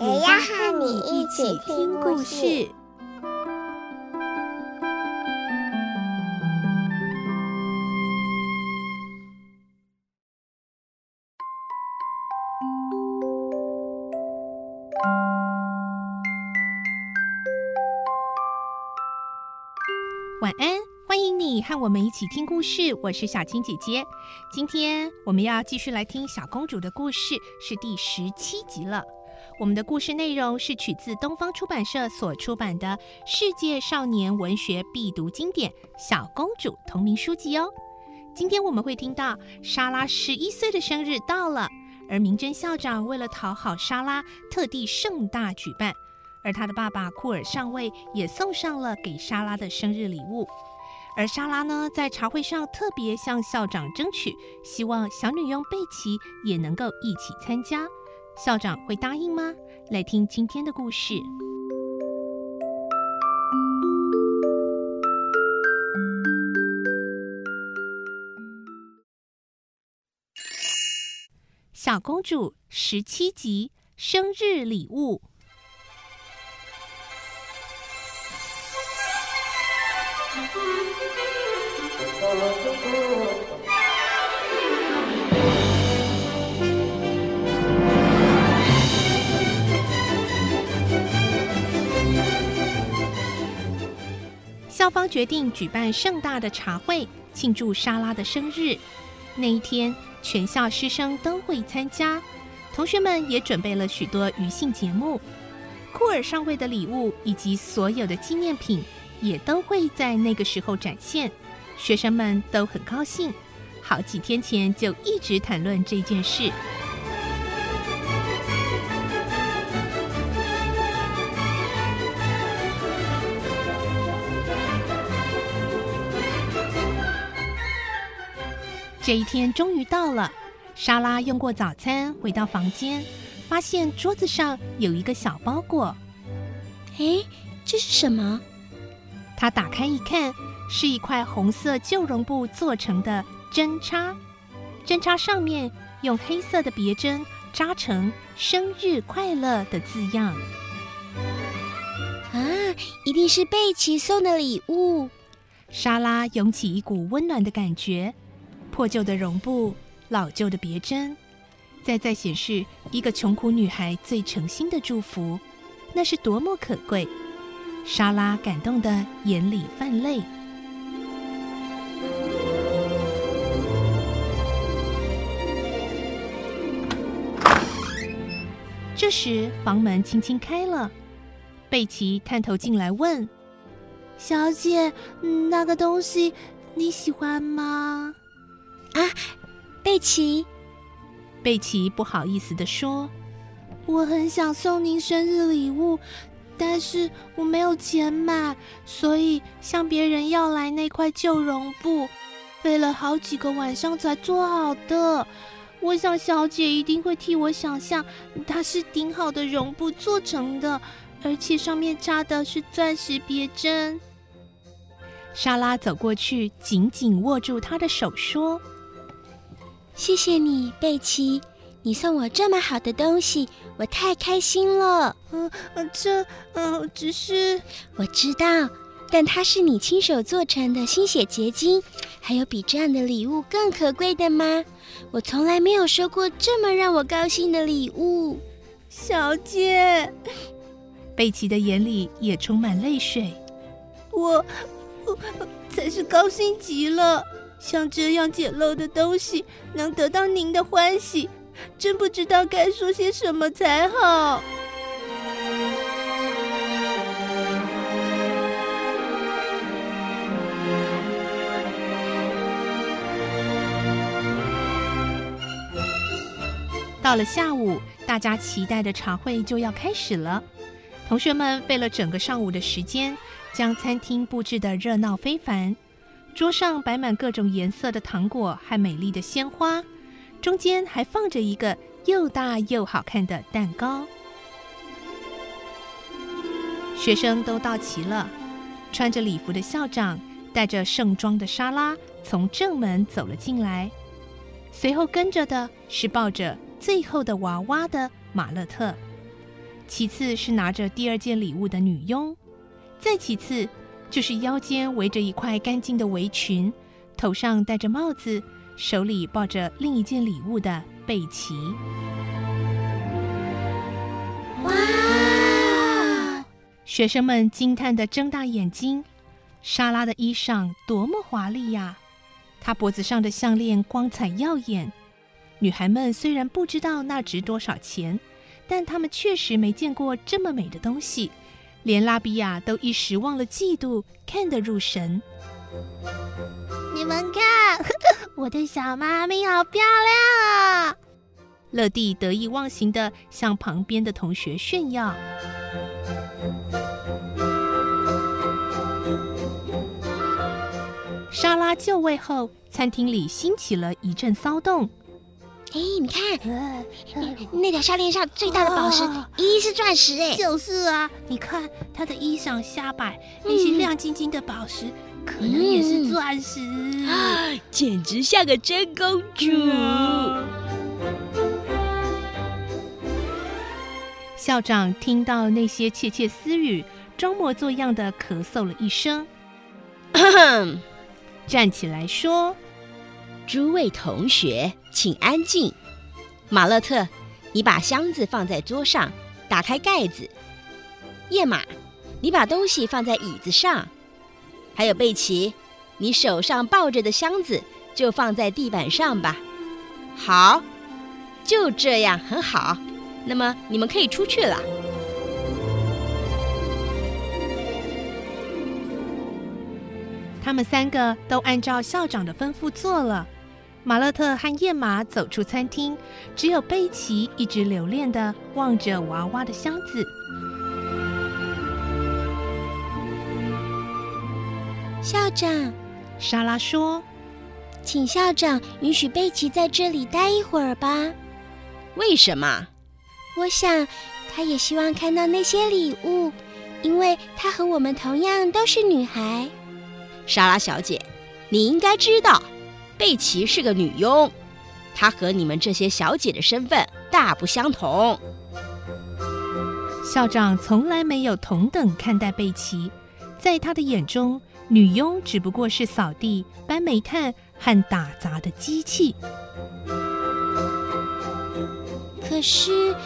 也要和你一起听故事。晚安，欢迎你和我们一起听故事。我是小青姐姐，今天我们要继续来听小公主的故事，是第十七集了。我们的故事内容是取自东方出版社所出版的《世界少年文学必读经典·小公主》同名书籍哦。今天我们会听到莎拉十一岁的生日到了，而明珍校长为了讨好莎拉，特地盛大举办。而他的爸爸库尔上尉也送上了给莎拉的生日礼物，而莎拉呢，在茶会上特别向校长争取，希望小女佣贝奇也能够一起参加。校长会答应吗？来听今天的故事。小公主十七集生日礼物。校方决定举办盛大的茶会，庆祝莎拉的生日。那一天，全校师生都会参加，同学们也准备了许多余兴节目。库尔上尉的礼物以及所有的纪念品，也都会在那个时候展现。学生们都很高兴，好几天前就一直谈论这件事。这一天终于到了，莎拉用过早餐，回到房间，发现桌子上有一个小包裹。哎，这是什么？她打开一看，是一块红色旧绒布做成的针插，针插上面用黑色的别针扎成“生日快乐”的字样。啊，一定是贝奇送的礼物。莎拉涌起一股温暖的感觉。破旧的绒布，老旧的别针，再再显示一个穷苦女孩最诚心的祝福，那是多么可贵！莎拉感动得眼里泛泪。这时，房门轻轻开了，贝奇探头进来问：“小姐，那个东西你喜欢吗？”啊，贝奇，贝奇不好意思的说：“我很想送您生日礼物，但是我没有钱买，所以向别人要来那块旧绒布，费了好几个晚上才做好的。我想小姐一定会替我想象，它是顶好的绒布做成的，而且上面插的是钻石别针。”莎拉走过去，紧紧握住他的手，说。谢谢你，贝奇，你送我这么好的东西，我太开心了。嗯，这，嗯，只是我知道，但它是你亲手做成的心血结晶，还有比这样的礼物更可贵的吗？我从来没有收过这么让我高兴的礼物，小姐。贝奇的眼里也充满泪水。我，我才是高兴极了。像这样简陋的东西能得到您的欢喜，真不知道该说些什么才好。到了下午，大家期待的茶会就要开始了。同学们费了整个上午的时间，将餐厅布置得热闹非凡。桌上摆满各种颜色的糖果和美丽的鲜花，中间还放着一个又大又好看的蛋糕。学生都到齐了，穿着礼服的校长带着盛装的莎拉从正门走了进来，随后跟着的是抱着最后的娃娃的马勒特。其次是拿着第二件礼物的女佣，再其次就是腰间围着一块干净的围裙，头上戴着帽子，手里抱着另一件礼物的贝奇。哇！学生们惊叹的睁大眼睛。莎拉的衣裳多么华丽呀！她脖子上的项链光彩耀眼。女孩们虽然不知道那值多少钱。但她们确实没见过这么美的东西，连拉比亚都一时忘了嫉妒，看得入神。你们看，我的小妈咪好漂亮啊！乐蒂得意忘形的向旁边的同学炫耀。莎拉就位后，餐厅里兴起了一阵骚动。哎，你看，那条项链上最大的宝石，一是钻石哎！就是啊，你看她的衣裳下摆那些亮晶晶的宝石，可能也是钻石，简直像个真公主。校长听到那些窃窃私语，装模作样的咳嗽了一声，站起来说。诸位同学，请安静。马勒特，你把箱子放在桌上，打开盖子。叶玛，你把东西放在椅子上。还有贝奇，你手上抱着的箱子就放在地板上吧。好，就这样，很好。那么你们可以出去了。他们三个都按照校长的吩咐做了。马勒特和燕玛走出餐厅，只有贝奇一直留恋的望着娃娃的箱子。校长，莎拉说：“请校长允许贝奇在这里待一会儿吧。”为什么？我想，他也希望看到那些礼物，因为他和我们同样都是女孩。莎拉小姐，你应该知道。贝奇是个女佣，她和你们这些小姐的身份大不相同。校长从来没有同等看待贝奇，在他的眼中，女佣只不过是扫地、搬煤炭和打杂的机器。可是，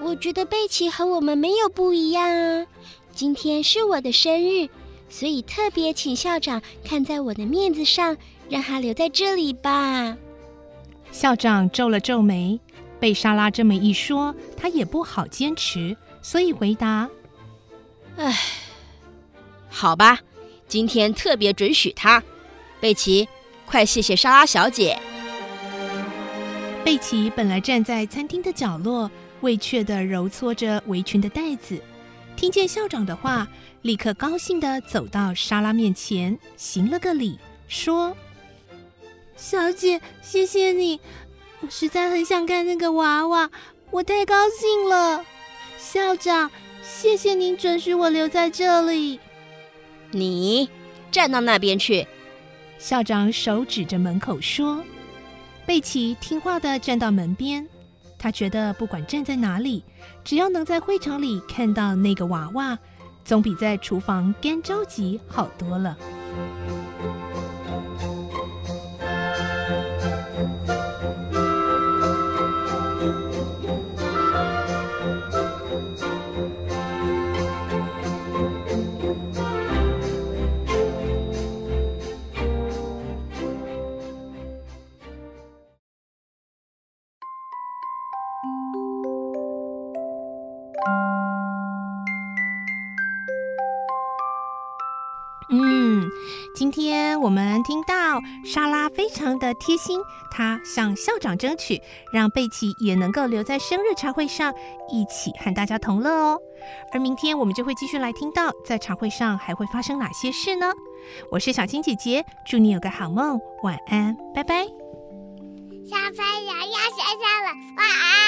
我觉得贝奇和我们没有不一样啊。今天是我的生日，所以特别请校长看在我的面子上。让他留在这里吧。校长皱了皱眉，被莎拉这么一说，他也不好坚持，所以回答：“唉，好吧，今天特别准许他。贝奇，快谢谢莎拉小姐。”贝奇本来站在餐厅的角落，畏怯地揉搓着围裙的带子，听见校长的话，立刻高兴地走到莎拉面前，行了个礼，说。小姐，谢谢你！我实在很想看那个娃娃，我太高兴了。校长，谢谢您准许我留在这里。你站到那边去。校长手指着门口说：“贝奇听话地站到门边。他觉得不管站在哪里，只要能在会场里看到那个娃娃，总比在厨房干着急好多了。”我们听到莎拉非常的贴心，她向校长争取，让贝奇也能够留在生日茶会上，一起和大家同乐哦。而明天我们就会继续来听到，在茶会上还会发生哪些事呢？我是小青姐姐，祝你有个好梦，晚安，拜拜。小朋友要睡觉了，晚安。